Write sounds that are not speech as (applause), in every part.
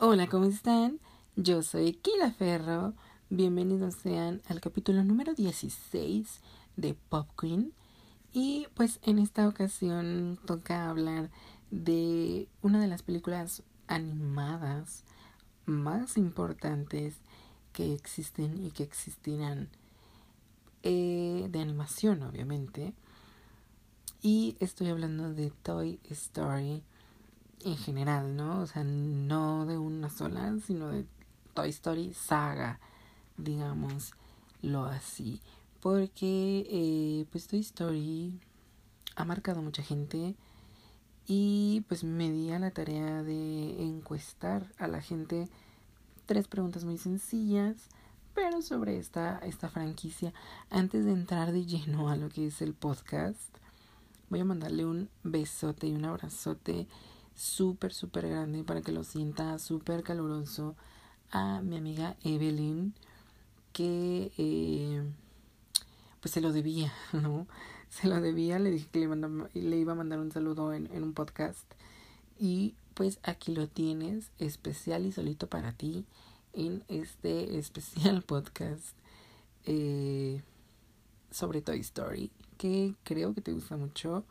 Hola, ¿cómo están? Yo soy Kila Ferro. Bienvenidos sean al capítulo número 16 de Pop Queen. Y pues en esta ocasión toca hablar de una de las películas animadas más importantes que existen y que existirán eh, de animación, obviamente. Y estoy hablando de Toy Story en general, ¿no? O sea, no de una sola, sino de Toy Story saga, digamos, lo así. Porque, eh, pues, Toy Story ha marcado mucha gente y pues me di a la tarea de encuestar a la gente tres preguntas muy sencillas, pero sobre esta, esta franquicia. Antes de entrar de lleno a lo que es el podcast, voy a mandarle un besote y un abrazote súper, súper grande para que lo sienta súper caluroso a mi amiga Evelyn, que eh, pues se lo debía, (laughs) ¿no? Se lo debía, le dije que le, le iba a mandar un saludo en, en un podcast. Y pues aquí lo tienes, especial y solito para ti, en este (laughs) especial podcast eh, sobre Toy Story, que creo que te gusta mucho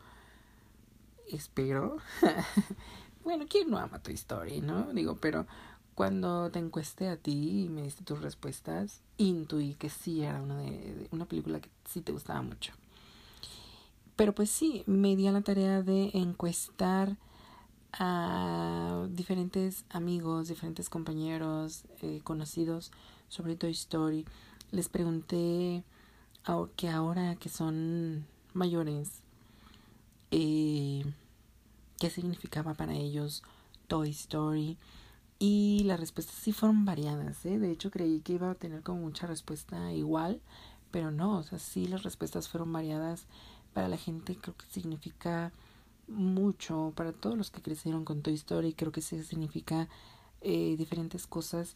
espero. (laughs) bueno, ¿quién no ama tu historia, no? Digo, pero cuando te encuesté a ti y me diste tus respuestas, intuí que sí era una, de, una película que sí te gustaba mucho. Pero pues sí, me di a la tarea de encuestar a diferentes amigos, diferentes compañeros, eh, conocidos sobre Toy Story. Les pregunté que ahora que son mayores, eh, qué significaba para ellos Toy Story. Y las respuestas sí fueron variadas, ¿eh? De hecho, creí que iba a tener como mucha respuesta igual, pero no, o sea, sí las respuestas fueron variadas. Para la gente creo que significa mucho, para todos los que crecieron con Toy Story, creo que sí significa eh, diferentes cosas.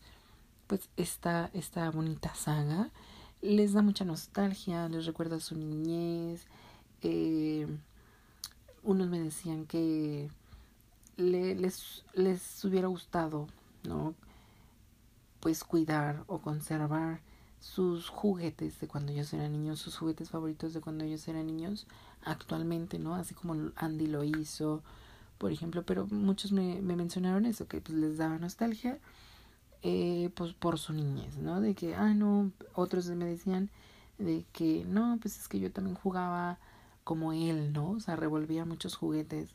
Pues esta, esta bonita saga les da mucha nostalgia, les recuerda su niñez. Eh, unos me decían que les, les hubiera gustado, ¿no? Pues cuidar o conservar sus juguetes de cuando ellos eran niños, sus juguetes favoritos de cuando ellos eran niños, actualmente, ¿no? Así como Andy lo hizo, por ejemplo, pero muchos me, me mencionaron eso, que pues les daba nostalgia, eh, pues por su niñez, ¿no? De que, ah, no, otros me decían de que, no, pues es que yo también jugaba como él, ¿no? O sea, revolvía muchos juguetes.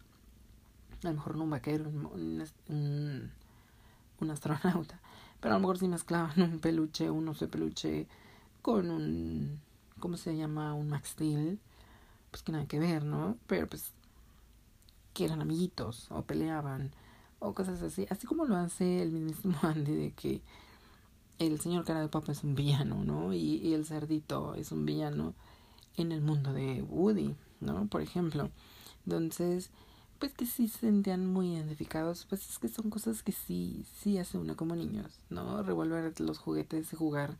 A lo mejor no un vaquero, un, astronauta. Pero a lo mejor sí mezclaban un peluche, un oso de peluche con un, ¿cómo se llama? Un Max Steel. Pues que nada que ver, ¿no? Pero pues que eran amiguitos o peleaban o cosas así. Así como lo hace el mismo (laughs) Andy de que el señor cara de papa es un villano, ¿no? Y el cerdito es un villano en el mundo de Woody, ¿no? Por ejemplo. Entonces, pues que sí se sentían muy identificados, pues es que son cosas que sí, sí hace uno como niños, ¿no? Revolver los juguetes y jugar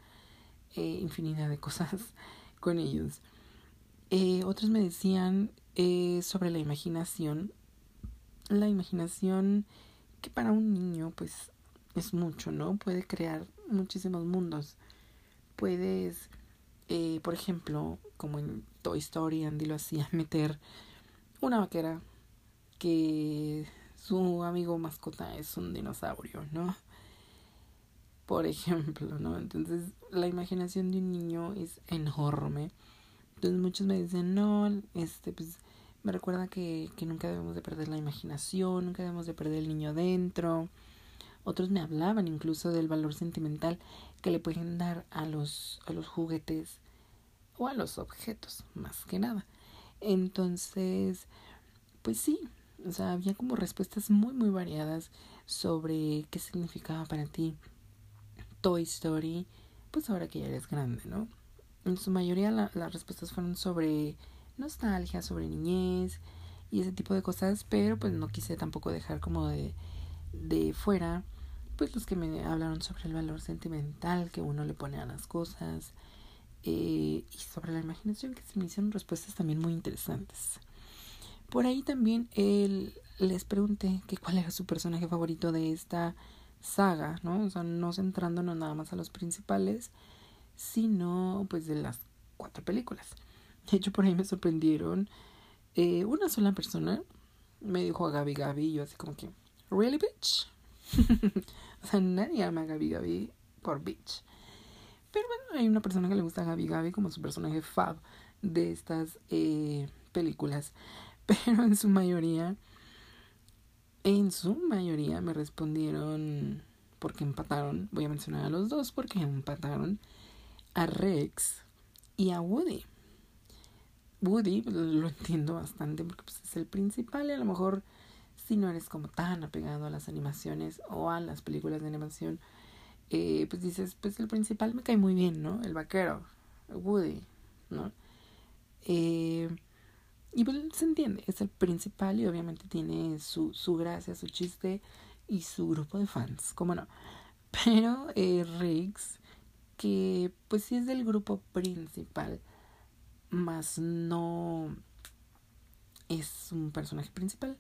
eh, infinidad de cosas (laughs) con ellos. Eh, otros me decían eh, sobre la imaginación. La imaginación que para un niño pues es mucho, ¿no? Puede crear muchísimos mundos. Puedes eh, por ejemplo, como en Toy Story, Andy lo hacía (laughs) meter una vaquera que su amigo mascota es un dinosaurio, ¿no? Por ejemplo, ¿no? Entonces, la imaginación de un niño es enorme. Entonces, muchos me dicen, no, este, pues, me recuerda que, que nunca debemos de perder la imaginación, nunca debemos de perder el niño dentro. Otros me hablaban incluso del valor sentimental que le pueden dar a los, a los juguetes o a los objetos, más que nada. Entonces, pues sí, o sea, había como respuestas muy, muy variadas sobre qué significaba para ti Toy Story, pues ahora que ya eres grande, ¿no? En su mayoría las respuestas fueron sobre nostalgia, sobre niñez y ese tipo de cosas, pero pues no quise tampoco dejar como de, de fuera pues los que me hablaron sobre el valor sentimental que uno le pone a las cosas eh, y sobre la imaginación que se me hicieron respuestas también muy interesantes. Por ahí también él, les pregunté que cuál era su personaje favorito de esta saga, ¿no? O sea, no centrándonos nada más a los principales, sino pues de las cuatro películas. De hecho, por ahí me sorprendieron. Eh, una sola persona me dijo a Gabi Gabi y yo así como que, ¿really bitch? (laughs) o sea, nadie ama a Gabi Gabi por bitch. Pero bueno, hay una persona que le gusta a Gabi Gabi como su personaje fab de estas eh, películas. (laughs) Pero en su mayoría, en su mayoría me respondieron porque empataron. Voy a mencionar a los dos porque empataron a Rex y a Woody. Woody pues, lo entiendo bastante porque pues, es el principal y a lo mejor si no eres como tan apegado a las animaciones o a las películas de animación, eh, pues dices, pues el principal me cae muy bien, ¿no? El vaquero, Woody, ¿no? Eh, y pues se entiende, es el principal y obviamente tiene su, su gracia, su chiste y su grupo de fans, ¿cómo no? (laughs) Pero eh, Riggs, que pues sí es del grupo principal, más no es un personaje principal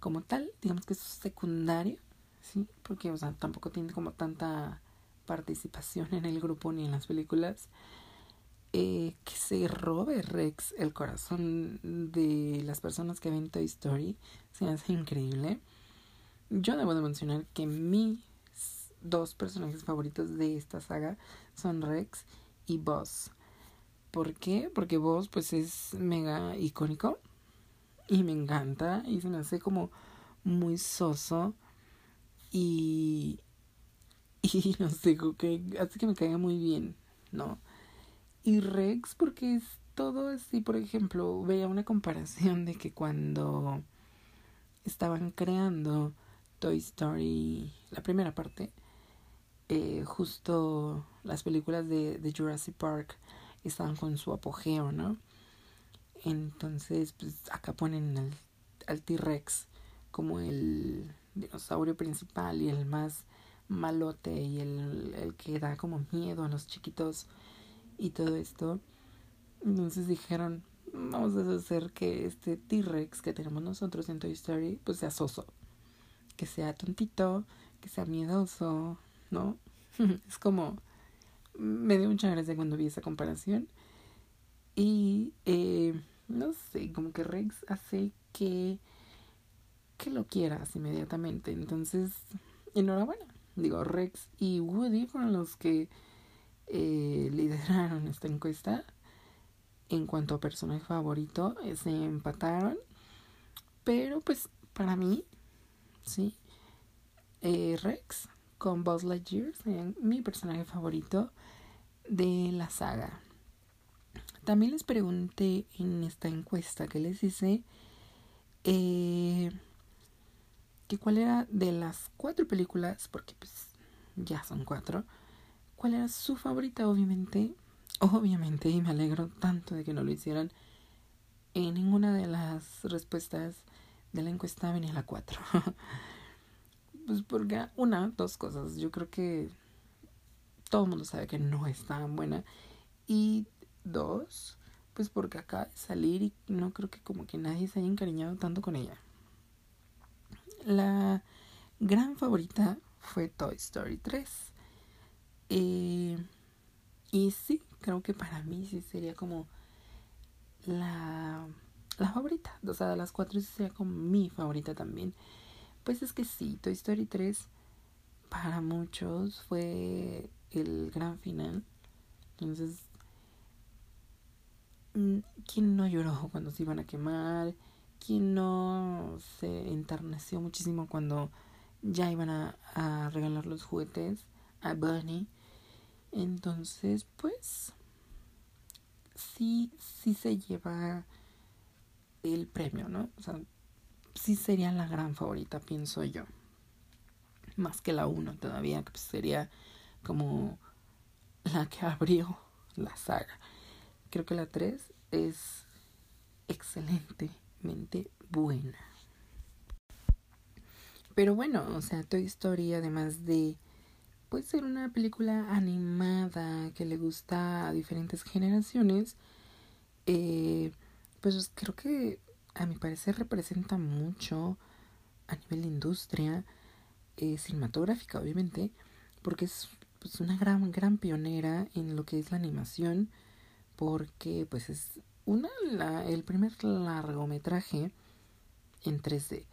como tal, digamos que es secundario, ¿sí? Porque, o sea, tampoco tiene como tanta participación en el grupo ni en las películas. Eh, que se robe Rex el corazón de las personas que ven Toy Story se hace increíble. Yo debo de mencionar que mis dos personajes favoritos de esta saga son Rex y Buzz. ¿Por qué? Porque Buzz pues es mega icónico y me encanta y se me hace como muy soso y (laughs) y no sé, que hace que me caiga muy bien, ¿no? Y Rex, porque es todo así, por ejemplo, veía una comparación de que cuando estaban creando Toy Story, la primera parte, eh, justo las películas de, Jurassic Park estaban con su apogeo, ¿no? Entonces, pues acá ponen al T-Rex como el dinosaurio principal y el más malote y el, el que da como miedo a los chiquitos y todo esto. Entonces dijeron, vamos a hacer que este T-Rex que tenemos nosotros en Toy Story, pues sea soso. Que sea tontito, que sea miedoso, ¿no? (laughs) es como, me dio mucha gracia cuando vi esa comparación. Y, eh, no sé, como que Rex hace que, que lo quieras inmediatamente. Entonces, enhorabuena. Digo, Rex y Woody fueron los que eh, (laughs) lideraron esta encuesta. En cuanto a personaje favorito, eh, se empataron. Pero pues para mí, sí, eh, Rex con Buzz Lightyear serían mi personaje favorito de la saga. También les pregunté en esta encuesta que les hice eh, que cuál era de las cuatro películas, porque pues ya son cuatro, cuál era su favorita, obviamente. Obviamente, y me alegro tanto de que no lo hicieran. En ninguna de las respuestas de la encuesta venía la cuatro. (laughs) pues porque, una, dos cosas. Yo creo que todo el mundo sabe que no es tan buena. Y dos, pues porque acaba de salir y no creo que como que nadie se haya encariñado tanto con ella. La gran favorita fue Toy Story 3. Eh, y sí, creo que para mí sí sería como la, la favorita. O sea, de las cuatro sí sería como mi favorita también. Pues es que sí, Toy Story 3 para muchos fue el gran final. Entonces, mm, ¿quién no lloró cuando se iban a quemar? ¿Quién no se enterneció muchísimo cuando ya iban a, regalar los juguetes a Bunny? Entonces, pues, sí, sí se lleva el premio, ¿no? O sea, sí sería la gran favorita, pienso yo. Más que la 1 todavía, que pues sería como la que (laughs) abrió la saga. Creo que la 3 es buena. Pero bueno, o sea, Toy Story, además de puede ser una película animada que le gusta a diferentes generaciones, eh, pues creo que a mi parecer representa mucho a nivel de industria eh, cinematográfica, obviamente, porque es pues, una gran, gran pionera en lo que es la animación, porque pues es una, la, el primer largometraje en 3D.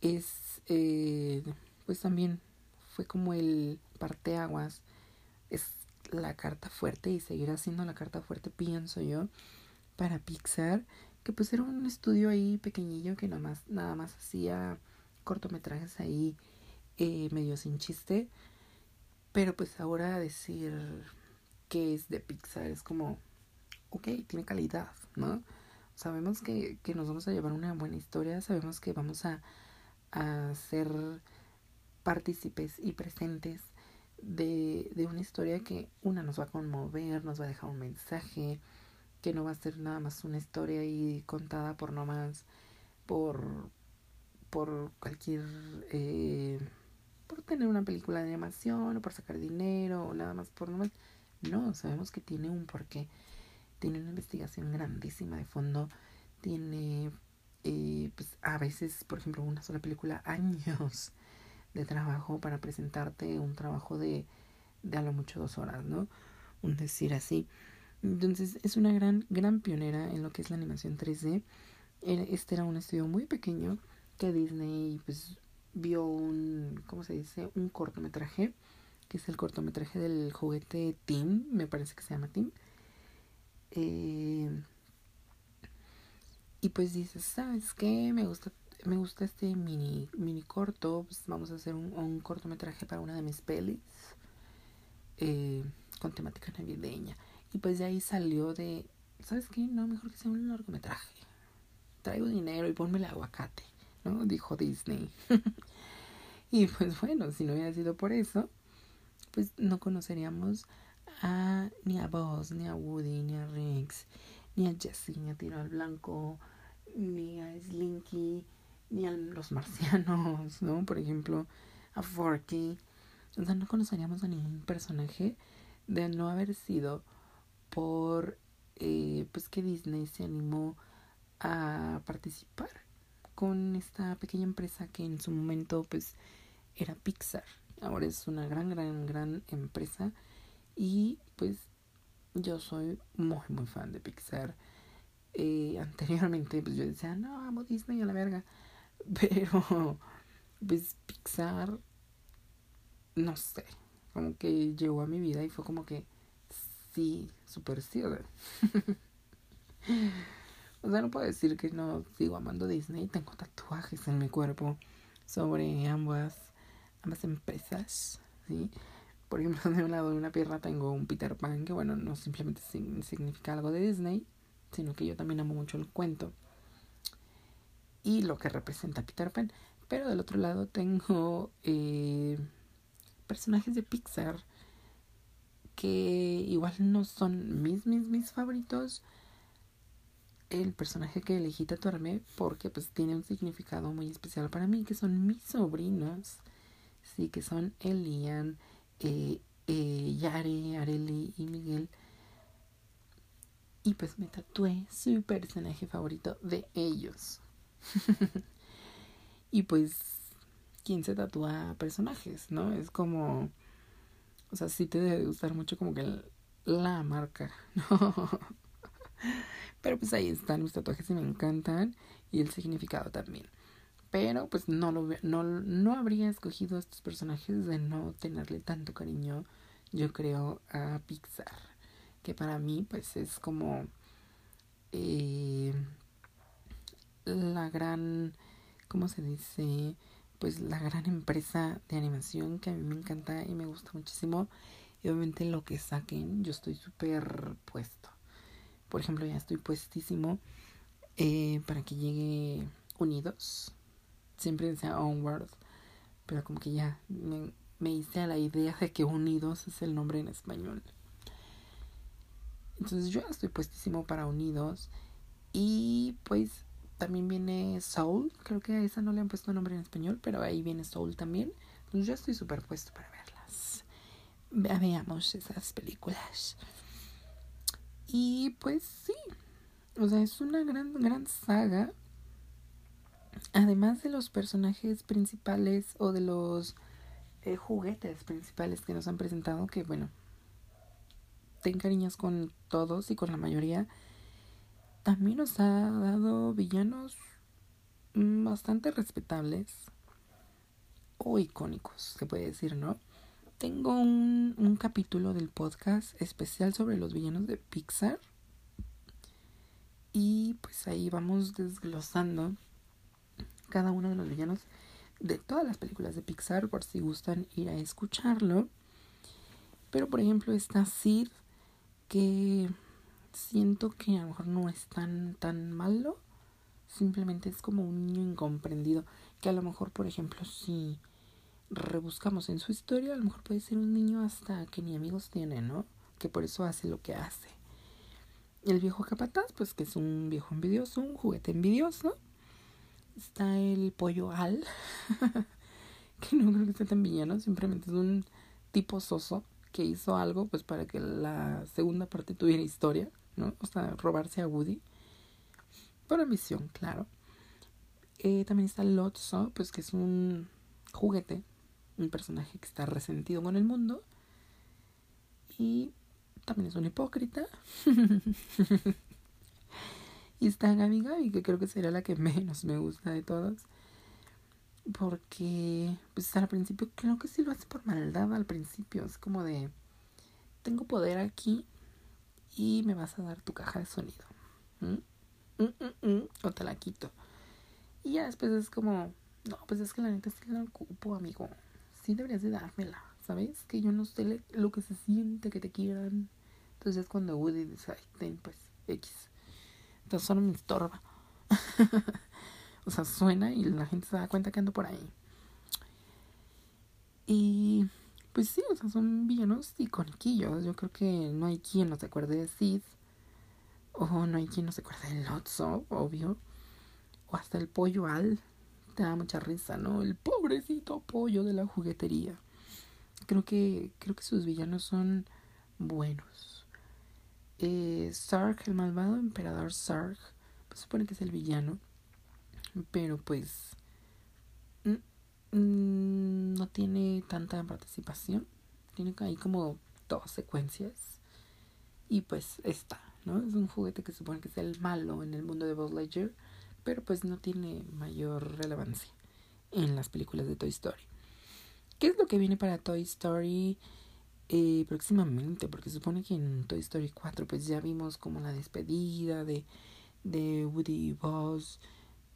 Es, eh, pues también fue como el parteaguas, es la carta fuerte y seguirá siendo la carta fuerte, pienso yo, para Pixar, que pues era un estudio ahí pequeñillo que nada más, nada más hacía cortometrajes ahí eh, medio sin chiste, pero pues ahora decir que es de Pixar es como, ok, tiene calidad, ¿no? Sabemos que, que nos vamos a llevar una buena historia, sabemos que vamos a, a ser partícipes y presentes de, de una historia que una nos va a conmover, nos va a dejar un mensaje, que no va a ser nada más una historia ahí contada por nomás, por, por cualquier, eh, por tener una película de animación o por sacar dinero o nada más por nomás. No, sabemos que tiene un porqué, tiene una investigación grandísima de fondo, tiene, eh, pues a veces, por ejemplo, una sola película, (laughs) años de trabajo para presentarte un trabajo de, de a lo mucho dos horas, ¿no? Un decir así. Entonces es una gran, gran pionera en lo que es la animación 3D. Este era un estudio muy pequeño que Disney pues vio un, ¿cómo se dice? Un cortometraje, que es el cortometraje del juguete Tim, me parece que se llama Tim. Eh, y pues dices, ¿sabes qué? Me gusta me gusta este mini, mini corto, pues vamos a hacer un, un cortometraje para una de mis pelis eh, con temática navideña. Y pues de ahí salió de, ¿sabes qué? No, mejor que sea un largometraje. Traigo dinero y ponme el aguacate, ¿no? Dijo Disney. (laughs) y pues bueno, si no hubiera sido por eso, pues no conoceríamos ni a Buzz, ni a Woody, ni a Rex, ni a Jessie, ni a Tiro al Blanco, ni a Slinky, ni a los marcianos, ¿no? Por ejemplo, a Forky. O sea, no conoceríamos a ningún personaje de no haber sido por eh, pues que Disney se animó a participar con esta pequeña empresa que en su momento pues era Pixar. Ahora es una gran, gran, gran empresa y pues yo soy muy, muy fan de Pixar. Eh, (laughs) anteriormente pues yo decía, no, amo Disney a la verga. (laughs) Pero, pues Pixar, no sé, como que llegó a mi vida y fue como que, sí, super sí. (laughs) O sea, no puedo decir que no sigo amando Disney. Tengo tatuajes en mi cuerpo sobre ambas, ambas empresas, ¿sí? Por ejemplo, de un lado de una pierna tengo un Peter Pan, que bueno, no simplemente significa algo de Disney, sino que yo también amo mucho el cuento y lo que representa Peter Pan. Pero del otro lado tengo eh, personajes de Pixar que igual no son mis, mis, mis favoritos. El personaje que elegí tatuarme porque pues tiene un significado muy especial para mí, que son mis sobrinos. Sí, que son Elian, eh, Yare, Areli y Miguel. Y pues me tatué su personaje favorito de ellos. (laughs) y pues, ¿quién se tatúa personajes, no? Es como, o sea, sí te debe gustar mucho como que la marca, (laughs) ¿no? Pero pues ahí están mis tatuajes y me encantan y el significado también. Pero pues no, lo, no, no habría escogido a estos personajes de no tenerle tanto cariño, yo creo, a Pixar. Que para mí pues es como... Eh, la gran, ¿cómo se dice? Pues la gran empresa de animación que a mí me encanta y me gusta muchísimo. Y obviamente lo que saquen, yo estoy súper puesto. Por ejemplo, ya estoy puestísimo eh, para que llegue Unidos. Siempre decía Onward, pero como que ya me, hice a la idea de que Unidos es el nombre en español. Entonces yo estoy puestísimo para Unidos. Y pues también viene Soul, creo que a esa no le han puesto nombre en español, pero ahí viene Soul también. Entonces yo estoy súper puesto para verlas. Veamos esas películas. Y pues sí, o sea, es una gran, gran saga además de los personajes principales o de los eh, juguetes principales que nos han presentado, que bueno, ten cariños con todos y con la mayoría, también nos ha dado villanos bastante respetables o icónicos, se puede decir, ¿no? Tengo un, un capítulo del podcast especial sobre los villanos de Pixar. Y pues ahí vamos desglosando cada uno de los villanos de todas las películas de Pixar por si gustan ir a escucharlo. Pero por ejemplo está Sid que siento que a lo mejor no es tan tan malo, simplemente es como un niño incomprendido que a lo mejor por ejemplo si rebuscamos en su historia, a lo mejor puede ser un niño hasta que ni amigos tiene, ¿no? Que por eso hace lo que hace. El viejo capataz, pues que es un viejo envidioso, un juguete envidioso está el pollo Al, (laughs) que no creo que sea tan villano, simplemente es un tipo soso que hizo algo pues para que la segunda parte tuviera historia, ¿no? O sea, robarse a Woody. Por ambición, claro. Eh, también está Lotso, pues que es un juguete, un personaje que está resentido con el mundo. Y también es un hipócrita. (laughs) Y está Gabi Gabi, que creo que sería la que (laughs) menos me gusta de todas. Porque, pues al principio creo que sí lo hace por maldad al principio. Es como de, tengo poder aquí y me vas a dar tu caja de sonido. ¿Mm? Mm, mm, o te la quito. Y ya después es como, no, pues es que la neta sí la ocupo, amigo. Sí deberías de dármela, ¿sabes? Que yo no sé lo que se siente que te quieran. Entonces cuando Woody dice, ten, pues, X. Entonces solo me estorba. (laughs) o sea, suena y la gente se da cuenta que ando por ahí. Y pues sí, o sea, son villanos iconiquillos. Yo creo que no hay quien no se acuerde de Sid. O no hay quien no se acuerde de Lotso, obvio. O hasta el pollo Al. Te da mucha risa, ¿no? El pobrecito pollo de la juguetería. Creo que, creo que sus villanos son buenos eh, Sark, el malvado emperador Sark, pues supone que es el villano, pero pues no tiene tanta participación, tiene ahí como dos secuencias y pues está, ¿no? Es un juguete que supone que es el malo en el mundo de Buzz Lightyear, pero pues no tiene mayor relevancia en las películas de Toy Story. ¿Qué es lo que viene para Toy Story? Eh, próximamente, porque supone que en Toy Story 4 pues ya vimos como la despedida de, de Woody y Buzz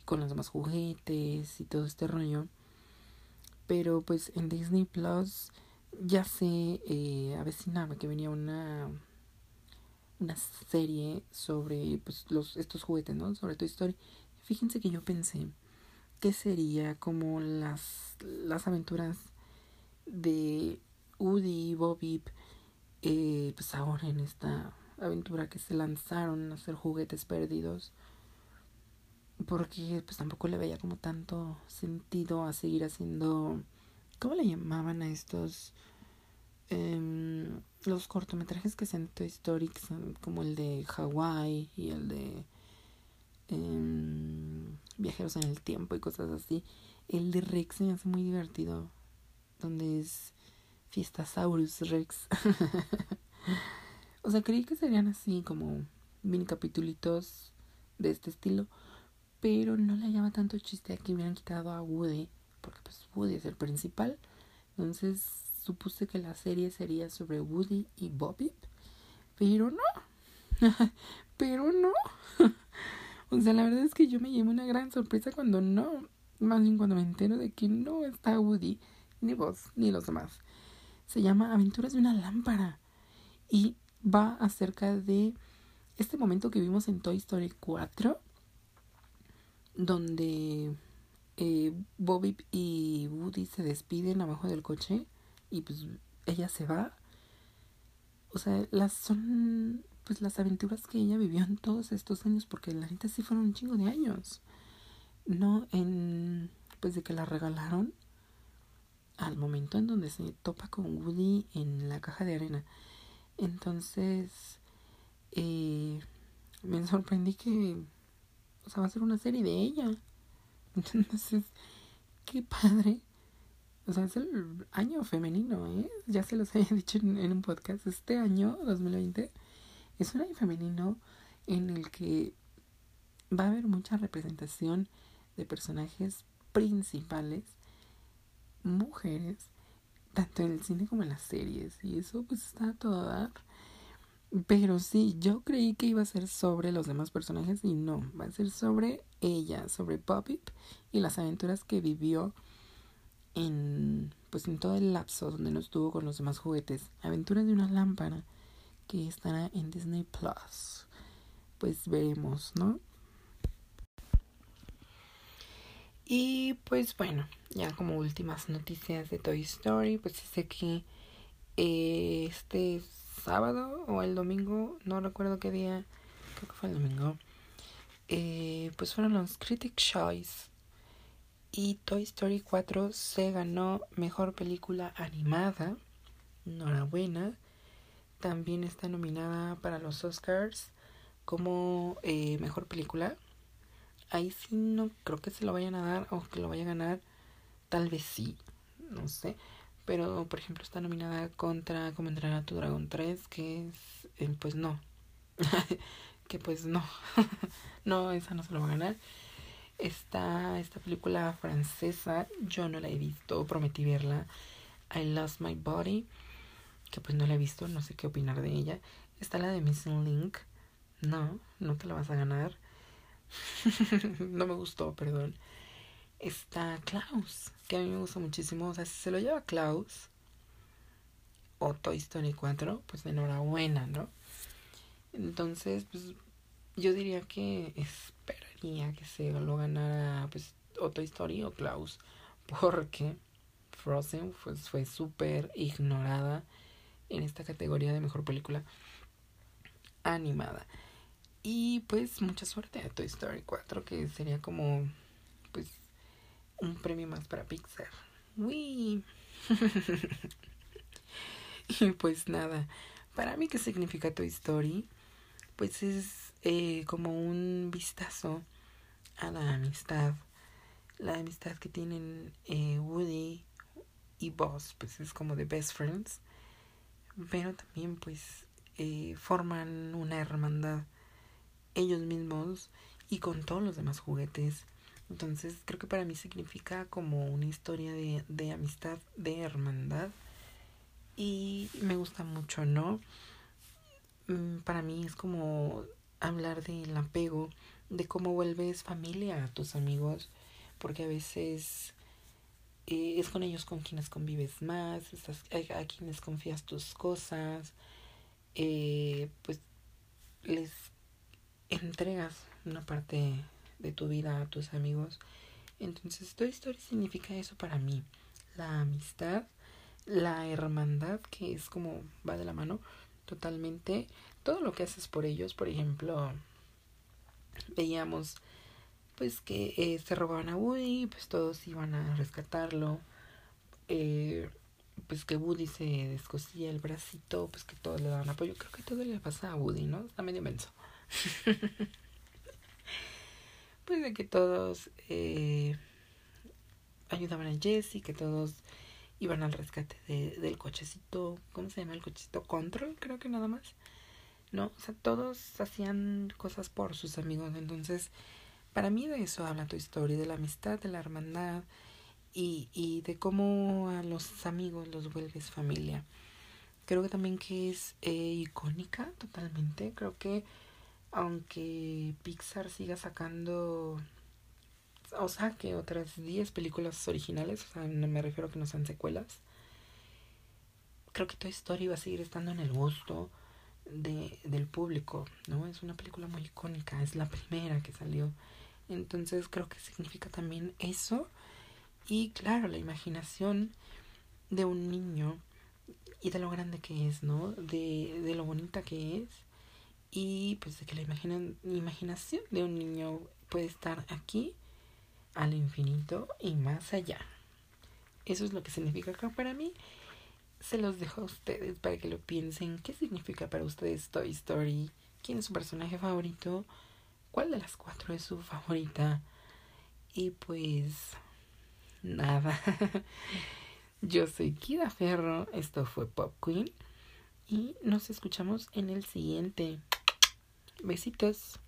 con los demás juguetes y todo este rollo. Pero pues en Disney Plus ya se eh, avecinaba que venía una una serie sobre pues los estos juguetes, ¿no? Sobre Toy Story. Fíjense que yo pensé que sería como las las aventuras de Woody y Bobby, eh, pues ahora en esta aventura que se lanzaron a hacer juguetes perdidos, porque pues tampoco le veía como tanto sentido a seguir haciendo, ¿cómo le llamaban a estos? Em, los cortometrajes que son Toy Story, como el de Hawaii y el de em, Viajeros en el Tiempo y cosas así. El de Rex me hace muy divertido, donde es Fiestasaurus Rex. (laughs) o sea, creí que serían así como mini capitulitos de este estilo. Pero no le llama tanto chiste a que hubieran quitado a Woody. Porque pues Woody es el principal. Entonces supuse que la serie sería sobre Woody y Bobby. Pero no. (laughs) pero no. (laughs) o sea, la verdad es que yo me llevo una gran sorpresa cuando no. Más bien cuando me entero de que no está Woody, ni vos, ni los demás se llama Aventuras de una lámpara. Y va acerca de este momento que vimos en Toy Story 4 donde eh, Bobby y Woody se despiden abajo del coche y pues ella se va. O sea las son pues las aventuras que ella vivió en todos estos años porque la neta sí fueron un chingo de años. No en pues de que la regalaron al momento en donde se topa con Woody en la caja de arena. Entonces, eh, me sorprendí que, o sea, va a ser una serie de ella. (laughs) Entonces, qué padre. O sea, es el año femenino, ¿eh? Ya se los había (laughs) dicho en, un podcast. Este año, 2020, es un año femenino en el que va a haber mucha representación de personajes principales, mujeres, tanto en el cine como en las series. Y eso pues está a todo dar. Pero sí, yo creí que iba a ser sobre los demás personajes y no, va a ser sobre ella, sobre Poppy y las aventuras que vivió en pues en todo el lapso donde no estuvo con los demás juguetes. Aventuras de una lámpara que estará en Disney Plus. Pues veremos, ¿no? Y pues bueno, ya como últimas noticias de Toy Story, pues dice que eh, este sábado o el domingo, no recuerdo qué día, creo que fue el domingo, eh, pues fueron los Critic Choice y Toy Story 4 se ganó Mejor Película Animada. Enhorabuena. También está nominada para los Oscars como eh, Mejor Película. Ahí sí no creo que se lo vayan a dar o que lo vaya a ganar. Tal vez sí. No sé. Pero, por ejemplo, está nominada contra Cómo entrenar a tu dragón 3, que es, pues no. (laughs) que pues no. (laughs) no, esa no se lo va a ganar. Está esta película francesa, yo no la he visto, prometí verla. I Lost My Body, que pues no la he visto, no sé qué opinar de ella. Está la de Missing Link. No, no te la vas a ganar. (laughs) no me gustó, perdón está Klaus, que a mí me gusta muchísimo. O sea, si se lo lleva Klaus o Toy Story 4, pues enhorabuena, ¿no? Entonces, pues yo diría que esperaría que se lo ganara pues o Toy Story o Klaus, porque Frozen pues, fue súper ignorada en esta categoría de mejor película animada. Y pues mucha suerte a Toy Story 4, que sería como pues un premio más para Pixar. Uy. (laughs) y pues nada, para mí qué significa Toy Story, pues es eh, como un vistazo a la amistad, la amistad que tienen eh, Woody y Buzz, pues es como de best friends, pero también pues eh, forman una hermandad ellos mismos y con todos los demás juguetes entonces creo que para mí significa como una historia de, de amistad, de hermandad. Y me gusta mucho, ¿no? Mm, para mí es como hablar del apego, de cómo vuelves familia a tus amigos, porque a veces eh, es con ellos con quienes convives más, estás, a, quienes confías tus cosas, eh, pues les entregas una parte de tu vida a tus amigos. Entonces, Toy Story significa eso para mí. La amistad, la hermandad, que es como va de la mano totalmente. Todo lo que haces por ellos, por ejemplo, veíamos pues que eh, se robaban a Woody, pues todos iban a rescatarlo. Eh, pues que Woody se descosía el bracito, pues que todos le daban apoyo. Creo que todo le pasa a Woody, ¿no? Está medio menso. (laughs) pues de que todos eh, ayudaban a Jesse, que todos iban al rescate de, del cochecito, ¿cómo se llama el cochecito? Control, creo que nada más. No, o sea, todos hacían cosas por sus amigos, entonces para mí de eso habla tu historia, de la amistad, de la hermandad y, y de cómo a los amigos los vuelves familia. Creo que también que es eh, icónica totalmente, creo que aunque Pixar siga sacando o saque otras 10 películas originales, o sea, no me refiero a que no sean secuelas, creo que Toy Story va a seguir estando en el gusto de, del público, ¿no? Es una película muy icónica, es la primera que salió. Entonces creo que significa también eso. Y claro, la imaginación de un niño y de lo grande que es, ¿no? De, de lo bonita que es y pues de que la imaginación de un niño puede estar aquí al infinito y más allá. Eso es lo que significa acá para mí. Se los dejo a ustedes para que lo piensen. ¿Qué significa para ustedes Toy Story? ¿Quién es su personaje favorito? ¿Cuál de las cuatro es su favorita? Y pues nada. (laughs) Yo soy Kida Ferro, esto fue Pop Queen y nos escuchamos en el siguiente. Besitos.